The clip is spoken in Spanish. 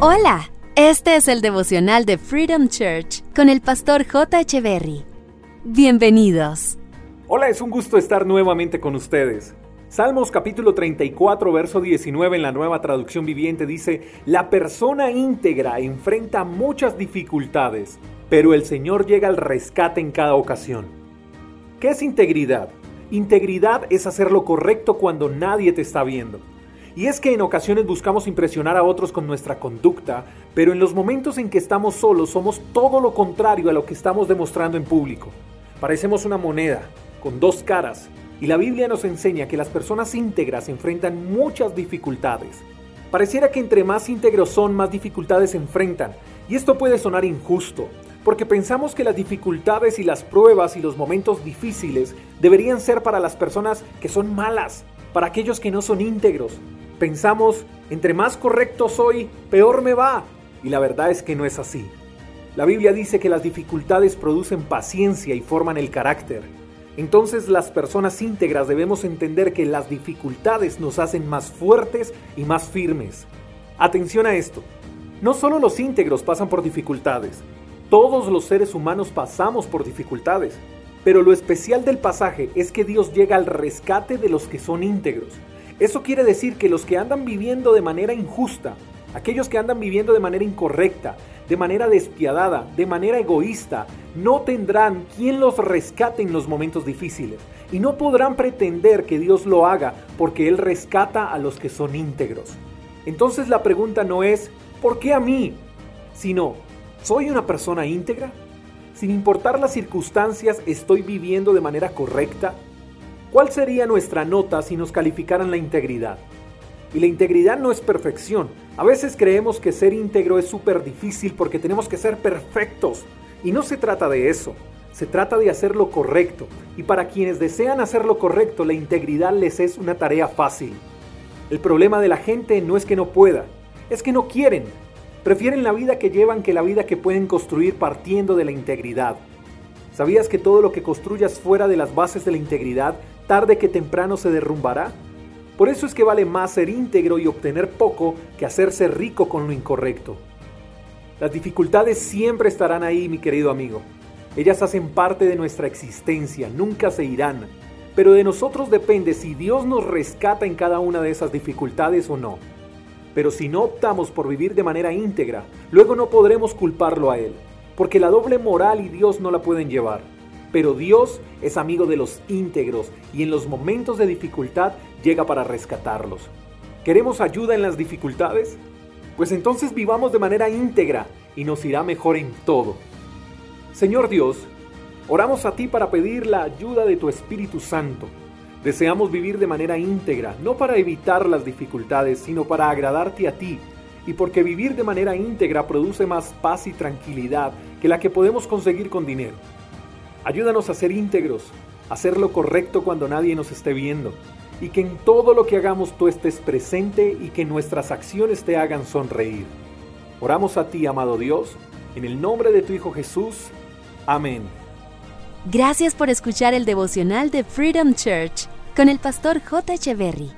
Hola, este es el devocional de Freedom Church con el pastor J. Echeverry. Bienvenidos. Hola, es un gusto estar nuevamente con ustedes. Salmos capítulo 34, verso 19 en la nueva traducción viviente dice, La persona íntegra enfrenta muchas dificultades, pero el Señor llega al rescate en cada ocasión. ¿Qué es integridad? Integridad es hacer lo correcto cuando nadie te está viendo. Y es que en ocasiones buscamos impresionar a otros con nuestra conducta, pero en los momentos en que estamos solos somos todo lo contrario a lo que estamos demostrando en público. Parecemos una moneda, con dos caras, y la Biblia nos enseña que las personas íntegras enfrentan muchas dificultades. Pareciera que entre más íntegros son, más dificultades enfrentan, y esto puede sonar injusto, porque pensamos que las dificultades y las pruebas y los momentos difíciles deberían ser para las personas que son malas, para aquellos que no son íntegros, Pensamos, entre más correcto soy, peor me va. Y la verdad es que no es así. La Biblia dice que las dificultades producen paciencia y forman el carácter. Entonces las personas íntegras debemos entender que las dificultades nos hacen más fuertes y más firmes. Atención a esto. No solo los íntegros pasan por dificultades, todos los seres humanos pasamos por dificultades. Pero lo especial del pasaje es que Dios llega al rescate de los que son íntegros. Eso quiere decir que los que andan viviendo de manera injusta, aquellos que andan viviendo de manera incorrecta, de manera despiadada, de manera egoísta, no tendrán quien los rescate en los momentos difíciles y no podrán pretender que Dios lo haga porque Él rescata a los que son íntegros. Entonces la pregunta no es ¿por qué a mí? sino ¿soy una persona íntegra? Sin importar las circunstancias, ¿estoy viviendo de manera correcta? ¿Cuál sería nuestra nota si nos calificaran la integridad? Y la integridad no es perfección. A veces creemos que ser íntegro es súper difícil porque tenemos que ser perfectos. Y no se trata de eso. Se trata de hacer lo correcto. Y para quienes desean hacer lo correcto, la integridad les es una tarea fácil. El problema de la gente no es que no pueda, es que no quieren. Prefieren la vida que llevan que la vida que pueden construir partiendo de la integridad. ¿Sabías que todo lo que construyas fuera de las bases de la integridad tarde que temprano se derrumbará. Por eso es que vale más ser íntegro y obtener poco que hacerse rico con lo incorrecto. Las dificultades siempre estarán ahí, mi querido amigo. Ellas hacen parte de nuestra existencia, nunca se irán. Pero de nosotros depende si Dios nos rescata en cada una de esas dificultades o no. Pero si no optamos por vivir de manera íntegra, luego no podremos culparlo a Él, porque la doble moral y Dios no la pueden llevar. Pero Dios es amigo de los íntegros y en los momentos de dificultad llega para rescatarlos. ¿Queremos ayuda en las dificultades? Pues entonces vivamos de manera íntegra y nos irá mejor en todo. Señor Dios, oramos a ti para pedir la ayuda de tu Espíritu Santo. Deseamos vivir de manera íntegra, no para evitar las dificultades, sino para agradarte a ti, y porque vivir de manera íntegra produce más paz y tranquilidad que la que podemos conseguir con dinero. Ayúdanos a ser íntegros, a hacer lo correcto cuando nadie nos esté viendo, y que en todo lo que hagamos tú estés presente y que nuestras acciones te hagan sonreír. Oramos a ti, amado Dios, en el nombre de tu Hijo Jesús. Amén. Gracias por escuchar el devocional de Freedom Church con el pastor J. Echeverry.